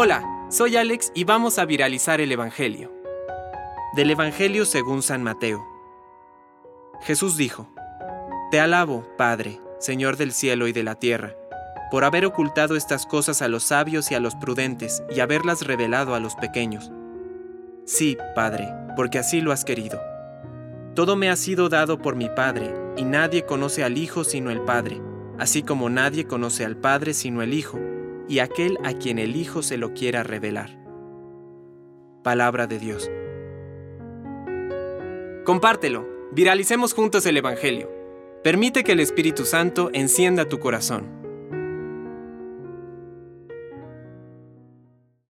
Hola, soy Alex y vamos a viralizar el Evangelio. Del Evangelio según San Mateo. Jesús dijo, Te alabo, Padre, Señor del cielo y de la tierra, por haber ocultado estas cosas a los sabios y a los prudentes y haberlas revelado a los pequeños. Sí, Padre, porque así lo has querido. Todo me ha sido dado por mi Padre, y nadie conoce al Hijo sino el Padre, así como nadie conoce al Padre sino el Hijo, y aquel a quien el Hijo se lo quiera revelar. Palabra de Dios. Compártelo, viralicemos juntos el Evangelio. Permite que el Espíritu Santo encienda tu corazón.